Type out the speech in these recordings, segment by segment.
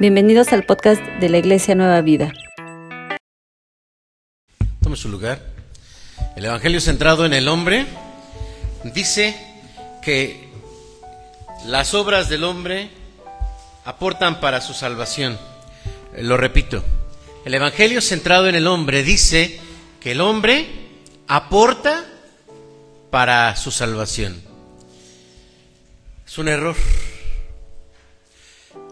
Bienvenidos al podcast de la Iglesia Nueva Vida. Tome su lugar. El Evangelio centrado en el hombre dice que las obras del hombre aportan para su salvación. Lo repito, el Evangelio centrado en el hombre dice que el hombre aporta para su salvación. Es un error.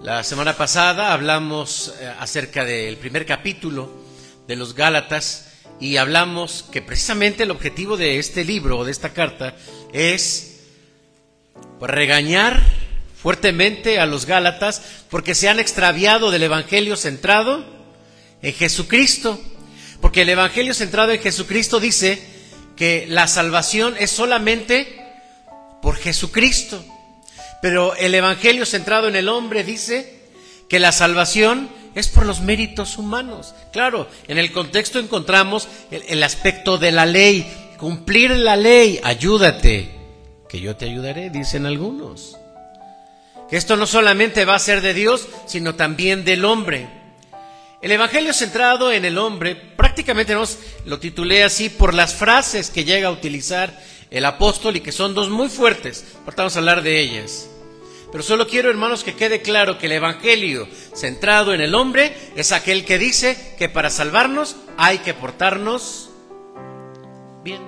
La semana pasada hablamos eh, acerca del primer capítulo de los Gálatas y hablamos que precisamente el objetivo de este libro o de esta carta es pues, regañar fuertemente a los Gálatas porque se han extraviado del Evangelio centrado en Jesucristo. Porque el Evangelio centrado en Jesucristo dice que la salvación es solamente por Jesucristo. Pero el Evangelio centrado en el hombre dice que la salvación es por los méritos humanos. Claro, en el contexto encontramos el, aspecto de la ley, cumplir la ley, ayúdate, que yo te ayudaré, dicen algunos. Que esto no solamente va a ser de Dios, sino también del hombre. El Evangelio centrado en el hombre, prácticamente nos lo titulé así por las frases que llega a utilizar el apóstol y que son dos muy fuertes. Ahorita vamos a hablar de ellas. Pero solo quiero, hermanos, que quede claro que el Evangelio centrado en el hombre es aquel que dice que para salvarnos hay que portarnos bien.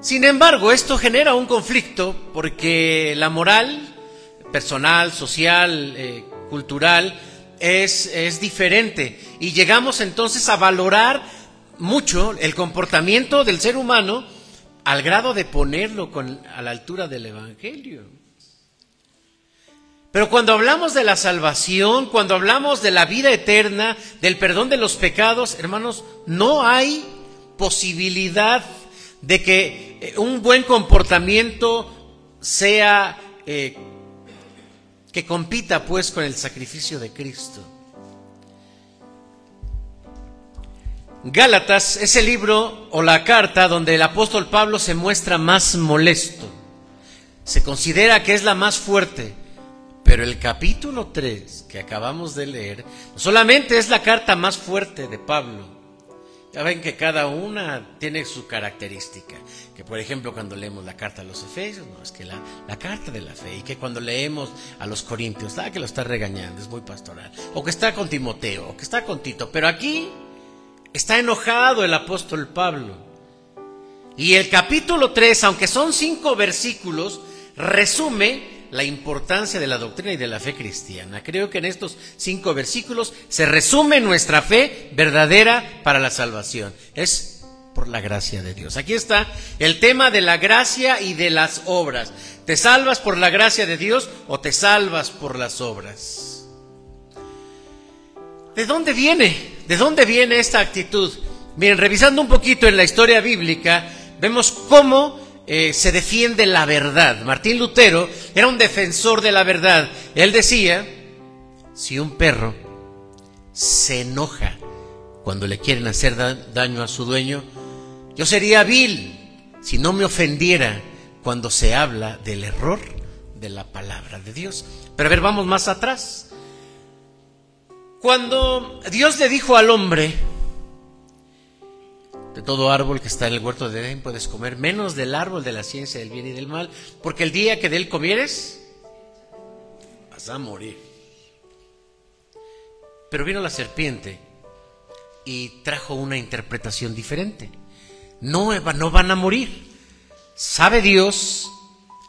Sin embargo, esto genera un conflicto porque la moral personal, social, eh, cultural, es, es diferente. Y llegamos entonces a valorar mucho el comportamiento del ser humano al grado de ponerlo con, a la altura del Evangelio. Pero cuando hablamos de la salvación, cuando hablamos de la vida eterna, del perdón de los pecados, hermanos, no hay posibilidad de que eh, un buen comportamiento sea eh, que compita pues con el sacrificio de Cristo. Gálatas es el libro o la carta donde el apóstol Pablo se muestra más molesto. Se considera que es la más fuerte. Pero el capítulo 3 que acabamos de leer solamente es la carta más fuerte de Pablo. Ya ven que cada una tiene su característica. Que por ejemplo cuando leemos la carta a los Efesios, no, es que la, la carta de la fe. Y que cuando leemos a los Corintios, ah, que lo está regañando, es muy pastoral. O que está con Timoteo, o que está con Tito. Pero aquí Está enojado el apóstol Pablo. Y el capítulo 3, aunque son cinco versículos, resume la importancia de la doctrina y de la fe cristiana. Creo que en estos cinco versículos se resume nuestra fe verdadera para la salvación. Es por la gracia de Dios. Aquí está el tema de la gracia y de las obras. ¿Te salvas por la gracia de Dios o te salvas por las obras? ¿De dónde viene? ¿De dónde viene esta actitud? Miren, revisando un poquito en la historia bíblica, vemos cómo eh, se defiende la verdad. Martín Lutero era un defensor de la verdad. Él decía, si un perro se enoja cuando le quieren hacer daño a su dueño, yo sería vil si no me ofendiera cuando se habla del error de la palabra de Dios. Pero a ver, vamos más atrás. Cuando Dios le dijo al hombre, de todo árbol que está en el huerto de Edén puedes comer, menos del árbol de la ciencia del bien y del mal, porque el día que de él comieres, vas a morir. Pero vino la serpiente y trajo una interpretación diferente. No, no van a morir. Sabe Dios,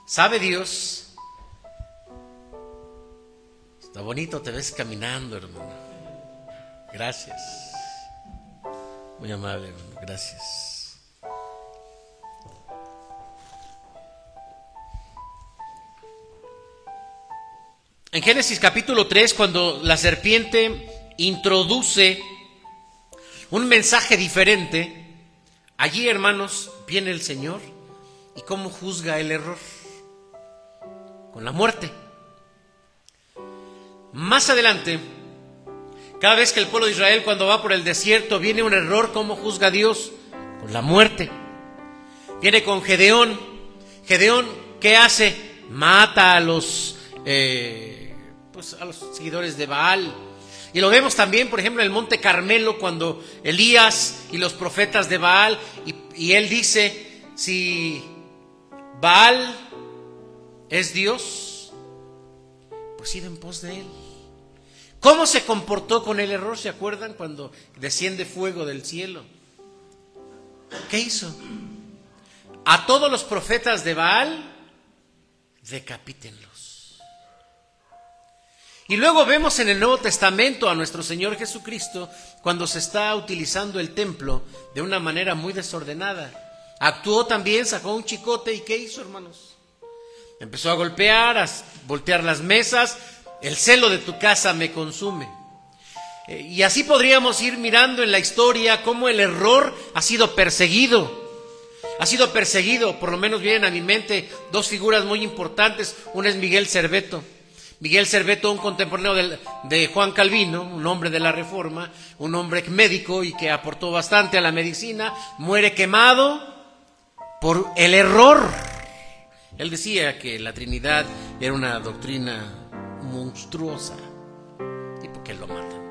sabe Dios Está bonito, te ves caminando, hermano. Gracias. Muy amable, hermano. Gracias. En Génesis capítulo 3, cuando la serpiente introduce un mensaje diferente, allí, hermanos, viene el Señor y cómo juzga el error con la muerte. Más adelante, cada vez que el pueblo de Israel cuando va por el desierto viene un error, ¿cómo juzga Dios? Con la muerte. Viene con Gedeón. Gedeón, ¿qué hace? Mata a los, eh, pues, a los seguidores de Baal. Y lo vemos también, por ejemplo, en el Monte Carmelo, cuando Elías y los profetas de Baal, y, él dice, si Baal es Dios, pues id en pos de él. ¿Cómo se comportó con el error? ¿Se acuerdan cuando desciende fuego del cielo? ¿Qué hizo? A todos los profetas de Baal, decapítenlos. Y luego vemos en el Nuevo Testamento a nuestro Señor Jesucristo cuando se está utilizando el templo de una manera muy desordenada. Actuó también, sacó un chicote y ¿qué hizo, hermanos? Empezó a golpear, a voltear las mesas, el celo de tu casa me consume. Eh, y así podríamos ir mirando en la historia cómo el error ha sido perseguido. Ha sido perseguido, por lo menos vienen a mi mente dos figuras muy importantes. Una es Miguel Cerveto. Miguel Cerveto, un contemporáneo de, de Juan Calvino, un hombre de la Reforma, un hombre médico y que aportó bastante a la medicina, muere quemado por el error. Él decía que la Trinidad era una doctrina monstruosa. ¿Y por qué lo matan?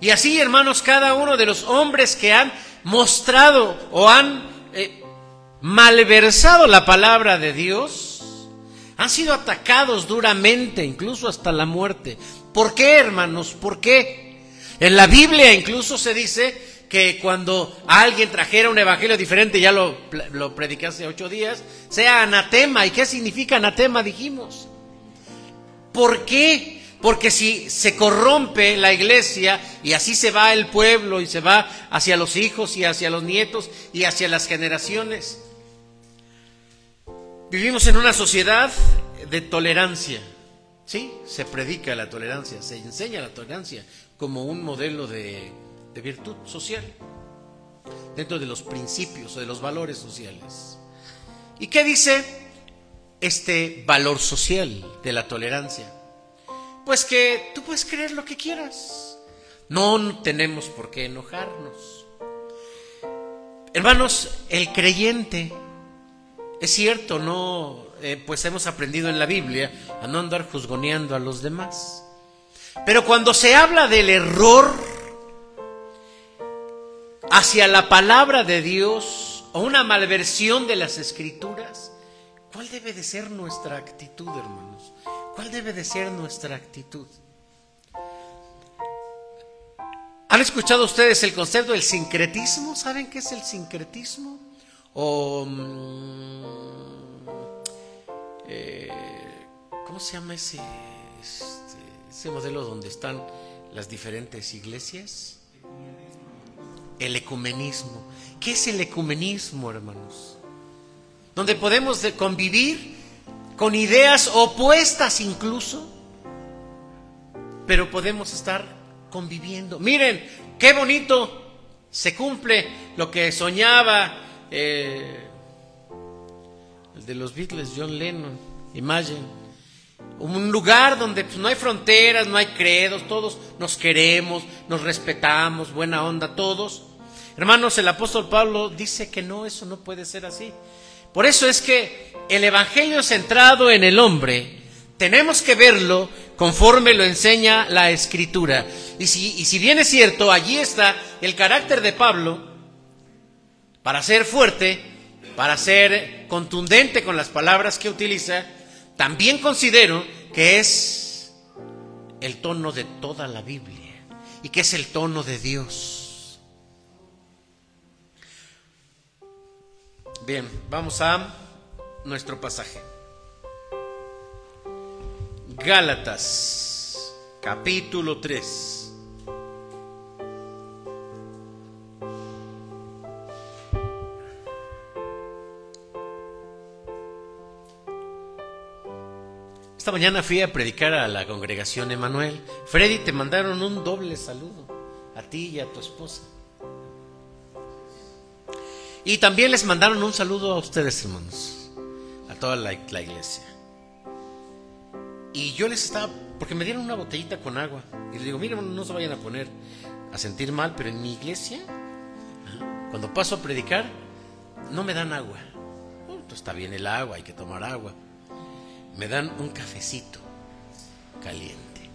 Y así, hermanos, cada uno de los hombres que han mostrado o han eh, malversado la palabra de Dios, han sido atacados duramente, incluso hasta la muerte. ¿Por qué, hermanos? ¿Por qué? En la Biblia incluso se dice que cuando alguien trajera un evangelio diferente, ya lo, lo hace ocho días, sea anatema. ¿Y qué significa anatema? Dijimos. ¿Por qué? Porque si se corrompe la iglesia y así se va el pueblo y se va hacia los hijos y hacia los nietos y hacia las generaciones. Vivimos en una sociedad de tolerancia. Sí, se predica la tolerancia, se enseña la tolerancia como un modelo de, de virtud social dentro de los principios o de los valores sociales. ¿Y qué dice este valor social de la tolerancia? Pues que tú puedes creer lo que quieras. No tenemos por qué enojarnos. Hermanos, el creyente, es cierto, no, eh, pues hemos aprendido en la Biblia a no andar juzgoneando a los demás. Pero cuando se habla del error hacia la palabra de Dios o una malversión de las escrituras, ¿Cuál debe de ser nuestra actitud, hermanos? ¿Cuál debe de ser nuestra actitud? ¿Han escuchado ustedes el concepto del sincretismo? ¿Saben qué es el sincretismo? O, mm, eh, ¿Cómo se llama ese, este, ese modelo donde están las diferentes iglesias? El ecumenismo. ¿Qué es el ecumenismo, hermanos? Donde podemos convivir con ideas opuestas incluso, pero podemos estar conviviendo. Miren, qué bonito se cumple lo que soñaba eh, el de los Beatles, John Lennon, Imagine. Un lugar donde pues, no hay fronteras, no hay credos, todos nos queremos, nos respetamos, buena onda todos. Hermanos, el apóstol Pablo dice que no, eso no puede ser así. Por eso es que el Evangelio centrado en el hombre, tenemos que verlo conforme lo enseña la Escritura. Y si, y si bien es cierto, allí está el carácter de Pablo para ser fuerte, para ser contundente con las palabras que utiliza, también considero que es el tono de toda la Biblia y que es el tono de Dios. Bien, vamos a nuestro pasaje. Gálatas, capítulo 3. Esta mañana fui a predicar a la congregación Emanuel. Freddy, te mandaron un doble saludo a ti y a tu esposa. Y también les mandaron un saludo a ustedes, hermanos, a toda la, iglesia. Y yo les estaba, porque me dieron una botellita con agua. Y les digo, miren, no se vayan a poner a sentir mal, pero en mi iglesia, cuando paso a predicar, no me dan agua. está bien el agua, hay que tomar agua. me dan un cafecito caliente.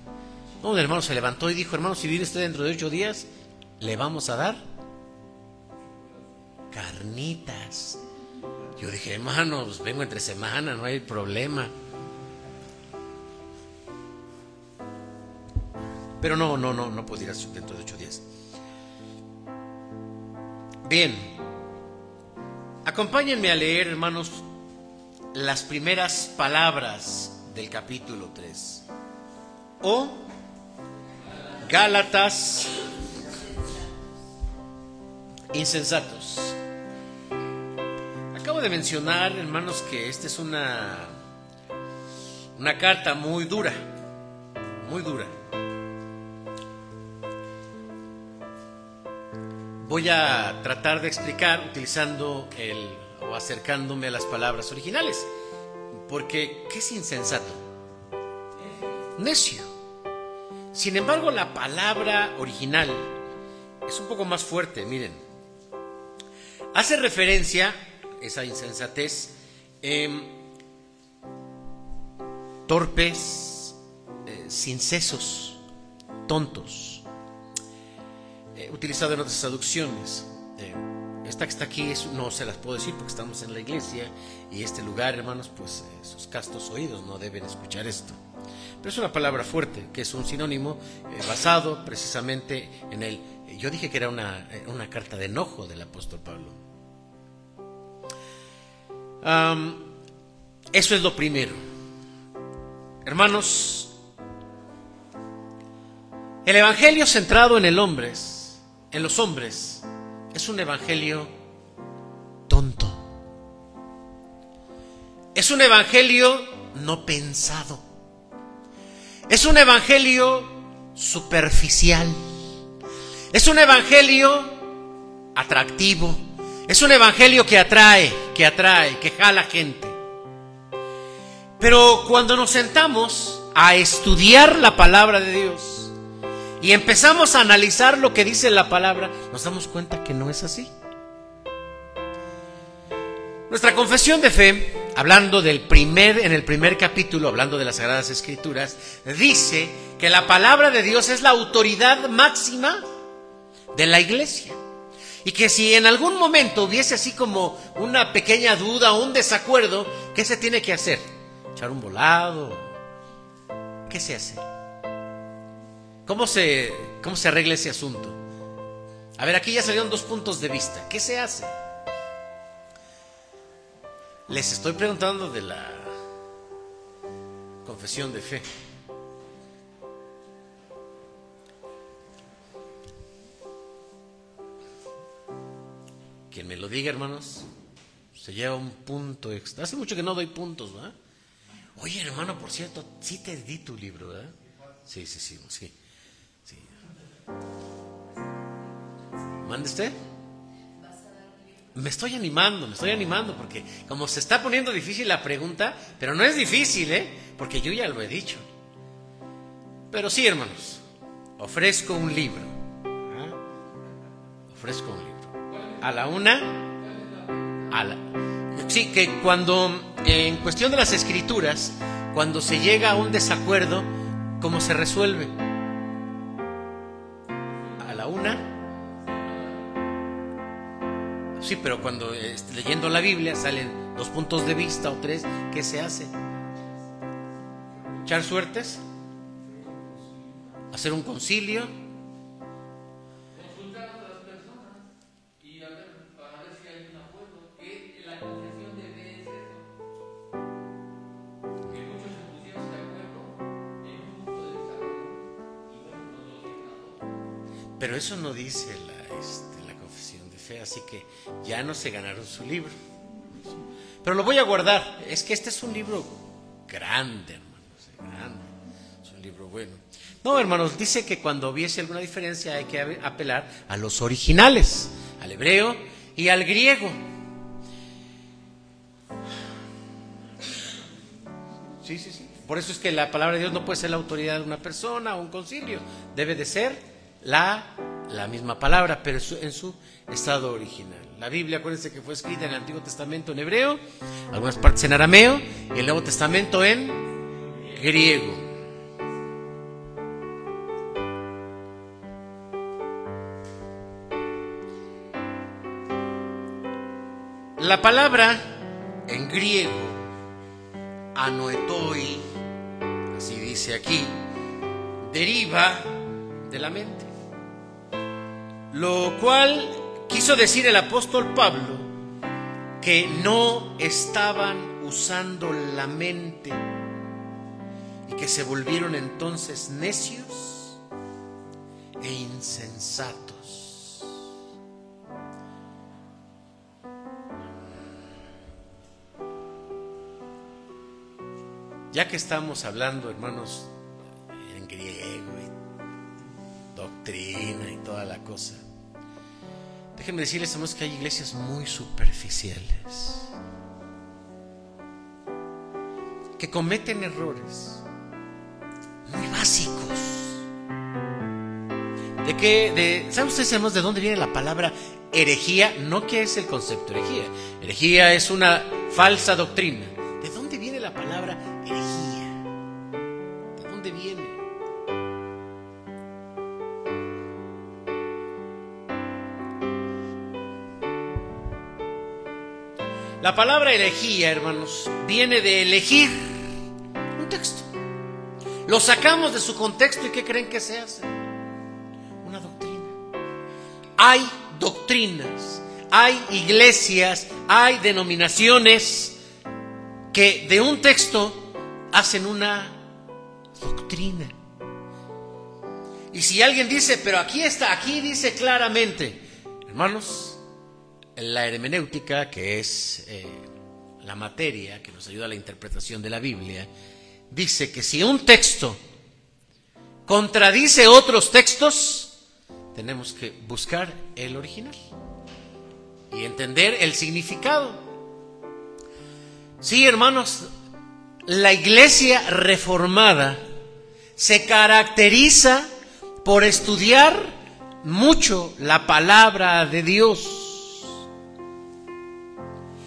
Un hermano se levantó y dijo, hermano, si viene usted dentro de ocho días, le vamos a dar carnitas. Yo dije, hermano, pues vengo entre semana, no hay problema. Pero no, no, no, no puedo ir dentro de ocho días. Bien, acompáñenme a leer, hermanos, las primeras palabras del capítulo 3. O Gálatas insensatos. De mencionar, hermanos, que esta es una, una carta muy dura, muy dura. Voy a tratar de explicar utilizando el o acercándome a las palabras originales, porque ¿qué es insensato? Necio. Sin embargo, la palabra original es un poco más fuerte, miren. Hace referencia, esa insensatez, eh, torpes, eh, sin sesos, tontos. Eh, utilizado en otras traducciones. Eh, esta que está aquí no se las puedo decir porque estamos en la iglesia y este lugar, hermanos, pues sus castos oídos no deben escuchar esto. Pero es una palabra fuerte, que es un sinónimo basado precisamente en el... Yo dije que era una, una carta de enojo del apóstol Pablo eso es lo primero. Hermanos, el evangelio centrado en el hombre, en los hombres, es un evangelio tonto. Es un evangelio no pensado. Es un evangelio superficial. Es un evangelio atractivo es un evangelio que atrae, que atrae, que jala gente. Pero cuando nos sentamos a estudiar la palabra de Dios y empezamos a analizar lo que dice la palabra, nos damos cuenta que no es así. Nuestra confesión de fe, hablando del primer en el primer capítulo, hablando de las sagradas escrituras, dice que la palabra de Dios es la autoridad máxima de la iglesia. Y que si en algún momento hubiese así como una pequeña duda o un desacuerdo, ¿qué se tiene que hacer? ¿Echar un volado? ¿Qué se hace? ¿Cómo se, cómo se arregla ese asunto? A ver, aquí ya salieron dos puntos de vista. ¿Qué se hace? Les estoy preguntando de la confesión de fe. Quien me lo diga, hermanos, se lleva un punto extra. Hace mucho que no doy puntos, ¿verdad? Oye, hermano, por cierto, sí te di tu libro, ¿verdad? Sí, sí, sí, sí. ¿Mande usted? Me estoy animando, me estoy animando, porque como se está poniendo difícil la pregunta, pero no es difícil, ¿eh? Porque yo ya lo he dicho. Pero sí, hermanos, ofrezco un libro. ¿ah? Ofrezco un libro a la una. Sí, que cuando, en cuestión de las escrituras, cuando se llega a un desacuerdo, ¿cómo se resuelve? A la una. Sí, pero cuando este, leyendo la Biblia salen dos puntos de vista o tres, ¿qué se hace? ¿Echar suertes? ¿Hacer un concilio? Eso no dice la, este, la confesión de fe, así que ya no se ganaron su libro. Pero lo voy a guardar. Es que este es un libro grande, hermanos, grande. Es un libro bueno. No, hermanos, dice que cuando hubiese alguna diferencia hay que apelar a los originales, al hebreo y al griego. Sí, sí, sí. Por eso es que la palabra de Dios no puede ser la autoridad de una persona o un concilio. Debe de ser la la misma palabra, pero en su estado original. La Biblia, acuérdense que fue escrita en el Antiguo Testamento en hebreo, algunas partes en arameo, y el Nuevo Testamento en griego. La palabra en griego, anoetoi, así dice aquí, deriva de la mente. Lo cual quiso decir el apóstol Pablo que no estaban usando la mente y que se volvieron entonces necios e insensatos. Ya que estamos hablando, hermanos, déjenme decirles, hermanos, que hay iglesias muy superficiales, que cometen errores muy básicos. ¿De qué? De, ¿Saben ustedes, hermanos, de dónde viene la palabra herejía? No qué es el concepto herejía. Herejía es una falsa doctrina. La palabra herejía, hermanos, viene de elegir un texto. Lo sacamos de su contexto y ¿qué creen que se hace? Una doctrina. Hay doctrinas, hay iglesias, hay denominaciones que de un texto hacen una doctrina. Y si alguien dice, pero aquí está, aquí dice claramente, hermanos, la hermenéutica, que es eh, la materia que nos ayuda a la interpretación de la Biblia, dice que si un texto contradice otros textos, tenemos que buscar el original y entender el significado. Sí, hermanos, la iglesia reformada se caracteriza por estudiar mucho la palabra de Dios.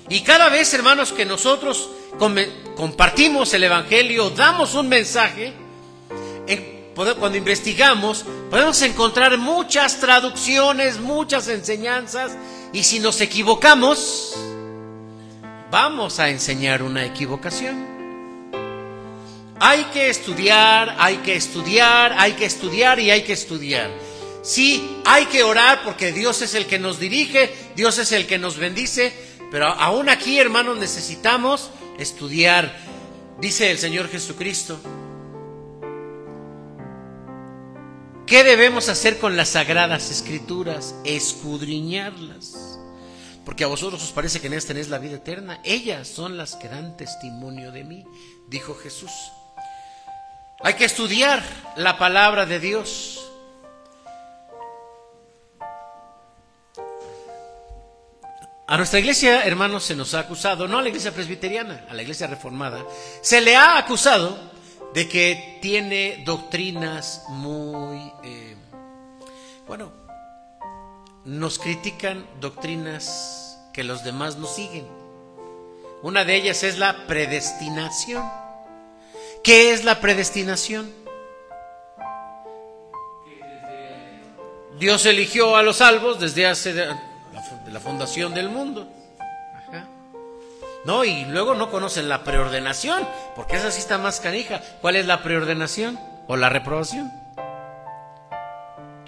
Y cada vez, hermanos, que nosotros compartimos el Evangelio, damos un mensaje, cuando investigamos, podemos encontrar muchas traducciones, muchas enseñanzas, y si nos equivocamos, vamos a enseñar una equivocación. Hay que estudiar, hay que estudiar, hay que estudiar y hay que estudiar. Sí, hay que orar porque Dios es el que nos dirige, Dios es el que nos bendice, pero aún aquí, hermanos, necesitamos estudiar. Dice el Señor Jesucristo. ¿Qué debemos hacer con las sagradas escrituras? Escudriñarlas. Porque a vosotros os parece que en esta tenéis la vida eterna. Ellas son las que dan testimonio de mí, dijo Jesús. Hay que estudiar la palabra de Dios. A nuestra iglesia, hermanos, se nos ha acusado, no a la iglesia presbiteriana, a la iglesia reformada, se le ha acusado de que tiene doctrinas muy... Eh, bueno, nos critican doctrinas que los demás no siguen. Una de ellas es la predestinación. ¿Qué es la predestinación? Dios eligió a los salvos desde hace de la fundación del mundo. No, y luego no conocen la preordenación, porque esa sí está más canija. ¿Cuál es la preordenación o la reprobación?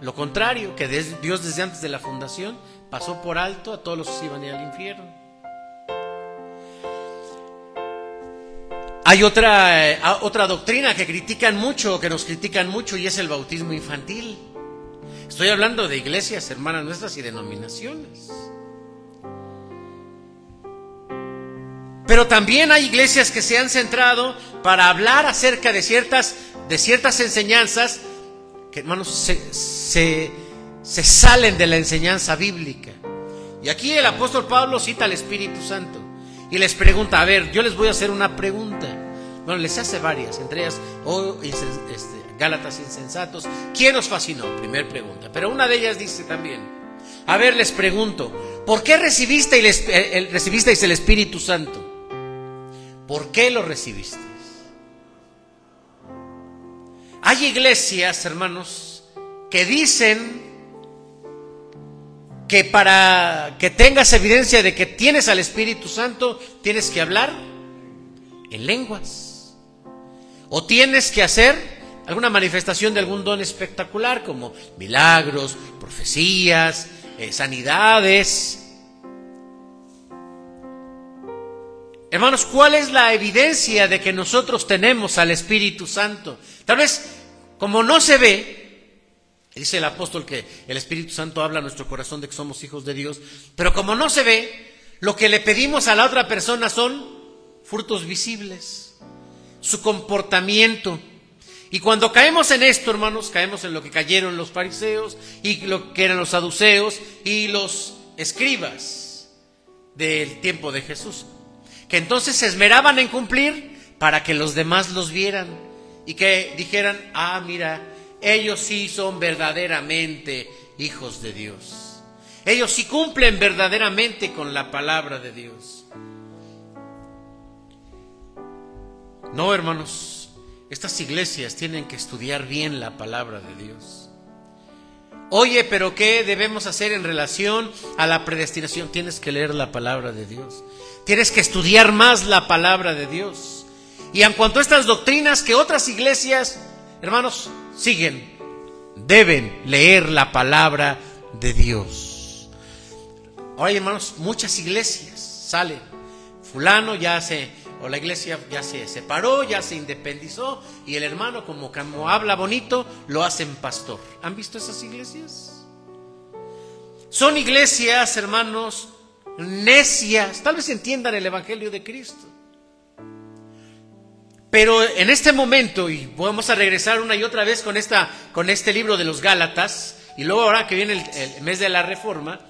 Lo contrario, que Dios desde antes de la fundación pasó por alto a todos los que iban al infierno. Hay otra, eh, otra doctrina que critican mucho, que nos critican mucho, y es el bautismo infantil. Estoy hablando de iglesias, hermanas nuestras, y denominaciones. Pero también hay iglesias que se han centrado para hablar acerca de ciertas, de ciertas enseñanzas que, hermanos, se, se, se salen de la enseñanza bíblica. Y aquí el apóstol Pablo cita al Espíritu Santo y les pregunta, a ver, yo les voy a hacer una pregunta. Bueno, les hace varias, entre ellas, oh, este, Gálatas insensatos. ¿Quién os fascinó? Primer pregunta. Pero una de ellas dice también, a ver, les pregunto, ¿por qué el, recibisteis el Espíritu Santo? ¿Por qué lo recibisteis? Hay iglesias, hermanos, que dicen que para que tengas evidencia de que tienes al Espíritu Santo, tienes que hablar en lenguas. O tienes que hacer alguna manifestación de algún don espectacular, como milagros, profecías, eh, sanidades. Hermanos, ¿cuál es la evidencia de que nosotros tenemos al Espíritu Santo? Tal vez, como no se ve, Dice el apóstol que el Espíritu Santo habla a nuestro corazón de que somos hijos de Dios, pero como no se ve, lo que le pedimos a la otra persona son frutos visibles, su comportamiento. Y cuando caemos en esto, hermanos, caemos en lo que cayeron los fariseos y lo que eran los saduceos y los escribas del tiempo de Jesús, que entonces se esmeraban en cumplir para que los demás los vieran y que dijeran, ah, mira, ellos sí son verdaderamente hijos de Dios. Ellos sí cumplen verdaderamente con la palabra de Dios. No, hermanos, estas iglesias tienen que estudiar bien la palabra de Dios. Oye, pero ¿qué debemos hacer en relación a la predestinación? Tienes que leer la palabra de Dios. Tienes que estudiar más la palabra de Dios. Y en cuanto a estas doctrinas que otras iglesias, hermanos, siguen, deben leer la palabra de Dios. Ahora, hermanos, muchas iglesias salen. Fulano ya se, o la iglesia ya se separó, ya se independizó, y el hermano, como, como habla bonito, lo hacen pastor. ¿Han visto esas iglesias? Son iglesias, hermanos, necias. Tal vez entiendan el Evangelio de Cristo. Pero en este momento, y vamos a regresar una y otra vez con, esta, con este libro de los Gálatas, y luego ahora que viene el, mes de la Reforma,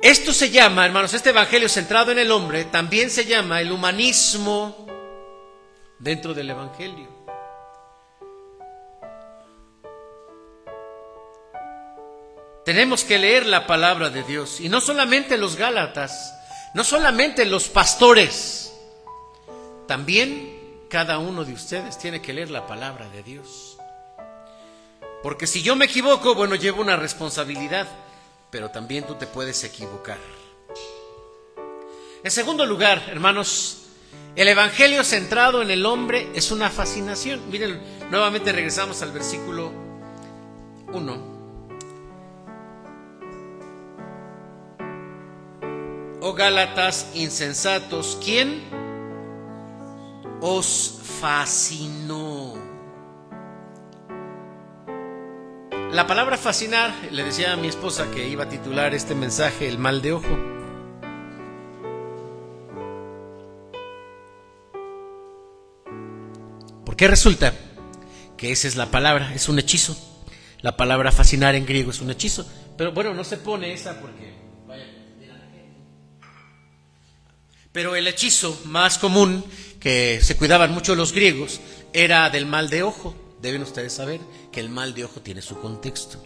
esto se llama, hermanos, este Evangelio centrado en el hombre, también se llama el humanismo dentro del Evangelio. Tenemos que leer la palabra de Dios, y no solamente los Gálatas, no solamente los pastores, también cada uno de ustedes tiene que leer la palabra de Dios. Porque si yo me equivoco, bueno, llevo una responsabilidad, pero también tú te puedes equivocar. En segundo lugar, hermanos, el Evangelio centrado en el hombre es una fascinación. Miren, nuevamente regresamos al versículo 1. Oh Gálatas insensatos, ¿quién? os fascinó. La palabra fascinar, le decía a mi esposa que iba a titular este mensaje El mal de ojo. Porque resulta que esa es la palabra, es un hechizo. La palabra fascinar en griego es un hechizo. Pero bueno, no se pone esa porque... Pero el hechizo más común que se cuidaban mucho los griegos era del mal de ojo. Deben ustedes saber que el mal de ojo tiene su contexto.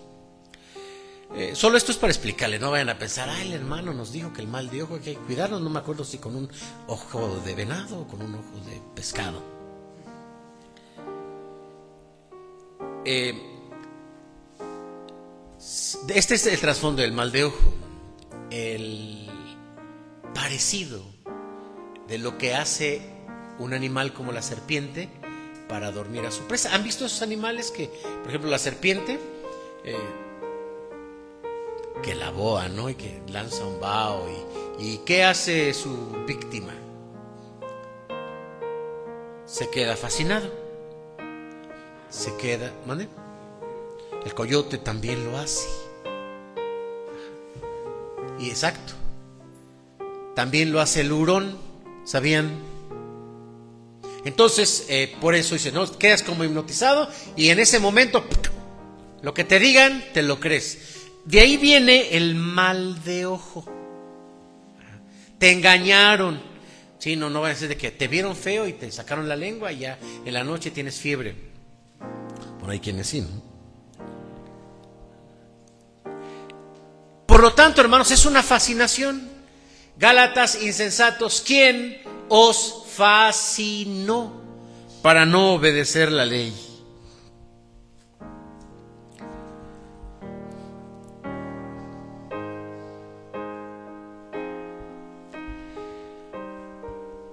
Eh, solo esto es para explicarle, no vayan a pensar, ah, el hermano nos dijo que el mal de ojo hay que cuidarnos, no me acuerdo si con un ojo de venado o con un ojo de pescado. Eh, este es el trasfondo del mal de ojo, el parecido de lo que hace un animal como la serpiente para dormir a su presa. ¿Han visto esos animales que, por ejemplo, la serpiente, eh, que la boa, ¿no? Y que lanza un vaho. Y, y qué hace su víctima? Se queda fascinado. Se queda, ¿mande? El coyote también lo hace. Y exacto. También lo hace el hurón, ¿sabían? Entonces, eh, por eso dice, no, quedas como hipnotizado y en ese momento, lo que te digan, te lo crees. De ahí viene el mal de ojo. Te engañaron. Sí, no, no va a ser de que te vieron feo y te sacaron la lengua y ya en la noche tienes fiebre. Por ahí quienes sí, ¿no? Por lo tanto, hermanos, es una fascinación. Gálatas insensatos, ¿quién os fascinó para no obedecer la ley?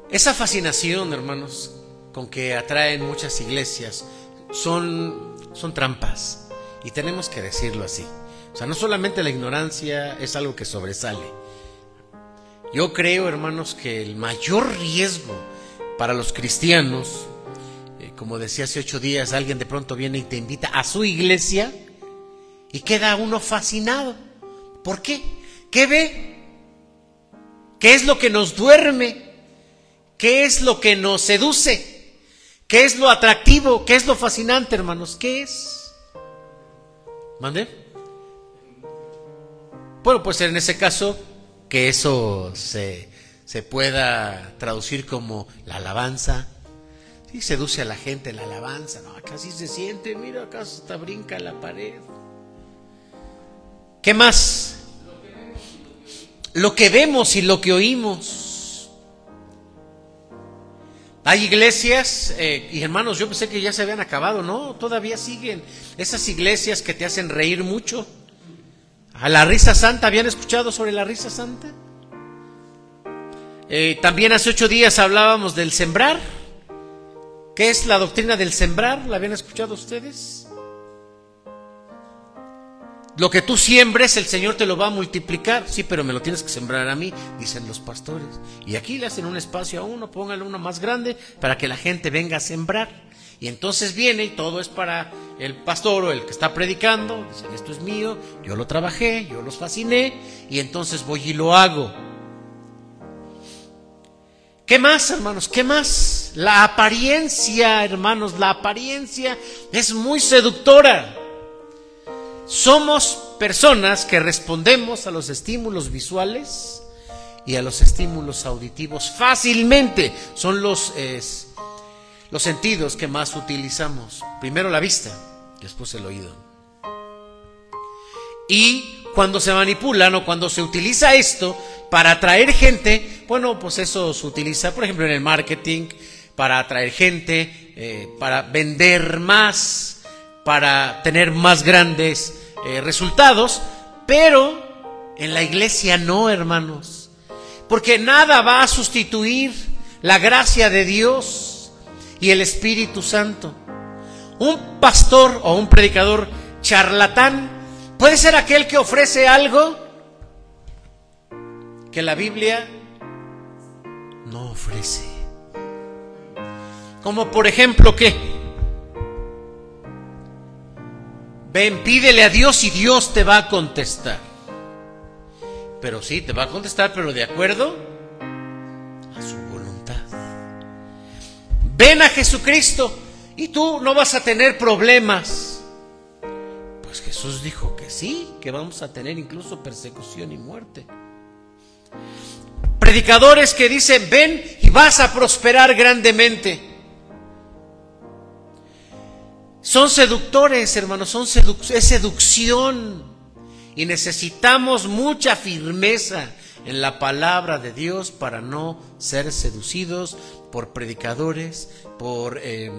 Esa fascinación, hermanos, con que atraen muchas iglesias, son, son trampas. Y tenemos que decirlo así. O sea, no solamente la ignorancia es algo que sobresale. Yo creo, hermanos, que el mayor riesgo para los cristianos, eh, como decía hace ocho días, alguien de pronto viene y te invita a su iglesia y queda uno fascinado. ¿Por qué? ¿Qué ve? ¿Qué es lo que nos duerme? ¿Qué es lo que nos seduce? ¿Qué es lo atractivo? ¿Qué es lo fascinante, hermanos? ¿Qué es? ¿Mande? Bueno, pues en ese caso, que eso se, se pueda traducir como la alabanza. Sí, seduce a la gente la alabanza. No, acá sí se siente, mira, acá hasta brinca la pared. ¿Qué más? Lo que vemos y lo que oímos. Hay iglesias, eh, y hermanos, yo pensé que ya se habían acabado, ¿no? Todavía siguen esas iglesias que te hacen reír mucho. A la risa santa, ¿habían escuchado sobre la risa santa? Eh, también hace ocho días hablábamos del sembrar. ¿Qué es la doctrina del sembrar? ¿La habían escuchado ustedes? Lo que tú siembres, el Señor te lo va a multiplicar. Sí, pero me lo tienes que sembrar a mí, dicen los pastores. Y aquí le hacen un espacio a uno, póngale uno más grande para que la gente venga a sembrar. Y entonces viene y todo es para el pastor o el que está predicando. Dicen, esto es mío, yo lo trabajé, yo los fasciné y entonces voy y lo hago. ¿Qué más, hermanos? ¿Qué más? La apariencia, hermanos, la apariencia es muy seductora. Somos personas que respondemos a los estímulos visuales y a los estímulos auditivos fácilmente. Son los, los sentidos que más utilizamos. Primero la vista, después el oído. Y cuando se manipulan o cuando se utiliza esto para atraer gente, bueno, pues eso se utiliza, por ejemplo, en el marketing, para atraer gente, eh, para vender más, para tener más grandes eh, resultados, pero en la iglesia no, hermanos, porque nada va a sustituir la gracia de Dios y el Espíritu Santo. Un pastor o un predicador charlatán puede ser aquel que ofrece algo que la Biblia no ofrece. Como por ejemplo que Ven, pídele a Dios y Dios te va a contestar. Pero sí, te va a contestar, pero de acuerdo Ven a Jesucristo y tú no vas a tener problemas. Pues Jesús dijo que sí, que vamos a tener incluso persecución y muerte. Predicadores que dicen, ven y vas a prosperar grandemente. Son seductores, hermanos, es seducción. Y necesitamos mucha firmeza en la palabra de Dios para no ser seducidos por predicadores, por eh,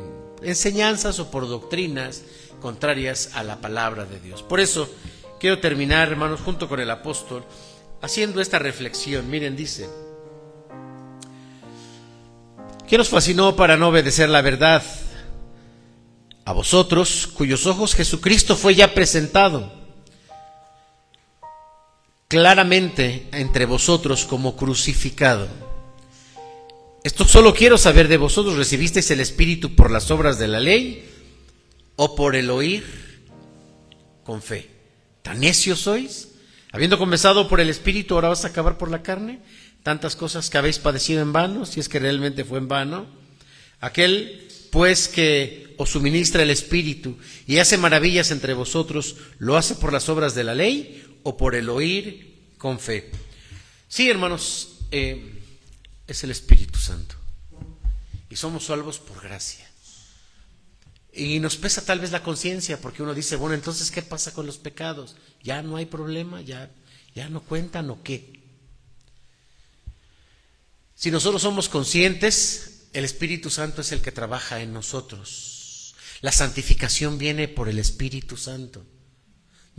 enseñanzas o por doctrinas contrarias a la palabra de Dios. Por eso quiero terminar, hermanos, junto con el apóstol, haciendo esta reflexión. Miren, dice, ¿qué nos fascinó para no obedecer la verdad? a vosotros cuyos ojos Jesucristo fue ya presentado claramente entre vosotros como crucificado. Esto solo quiero saber de vosotros, ¿recibisteis el Espíritu por las obras de la ley o por el oír con fe? ¿Tan necios sois? Habiendo comenzado por el Espíritu, ahora vas a acabar por la carne. Tantas cosas que habéis padecido en vano, si es que realmente fue en vano. Aquel, pues, que os suministra el Espíritu y hace maravillas entre vosotros, ¿lo hace por las obras de la ley o por el oír con fe? Sí, hermanos, eh, es el Espíritu Santo. Y somos salvos por gracia. Y nos pesa tal vez la conciencia porque uno dice, bueno, entonces, ¿qué pasa con los pecados? Ya no hay problema, ya, ya no cuentan o qué. Si nosotros somos conscientes, el Espíritu Santo es el que trabaja en nosotros. La santificación viene por el Espíritu Santo.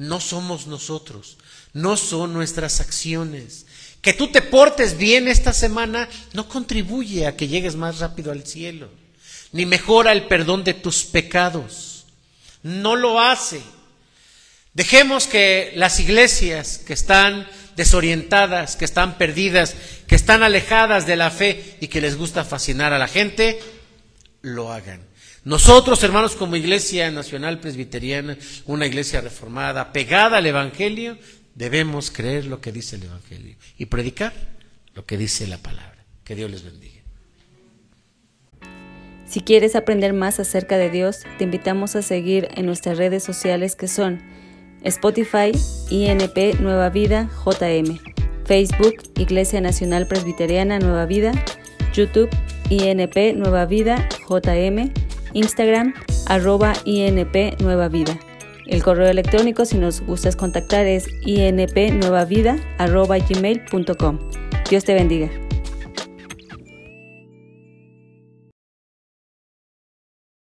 No somos nosotros, no son nuestras acciones. Que tú te portes bien esta semana no contribuye a que llegues más rápido al cielo ni mejora el perdón de tus pecados. No lo hace. Dejemos que las iglesias que están desorientadas, que están perdidas, que están alejadas de la fe y que les gusta fascinar a la gente, lo hagan. Nosotros, hermanos, como Iglesia Nacional Presbiteriana, una iglesia reformada, pegada al Evangelio, debemos creer lo que dice el Evangelio y predicar lo que dice la palabra. Que Dios les bendiga. Si quieres aprender más acerca de Dios, te invitamos a seguir en nuestras redes sociales que son Spotify, INP Nueva Vida, JM, Facebook, Iglesia Nacional Presbiteriana Nueva Vida, YouTube, INP Nueva Vida, JM, Instagram, arroba INP Nueva Vida. El correo electrónico, si nos gustas contactar, es inpnuevavida, arroba gmail.com. Dios te bendiga.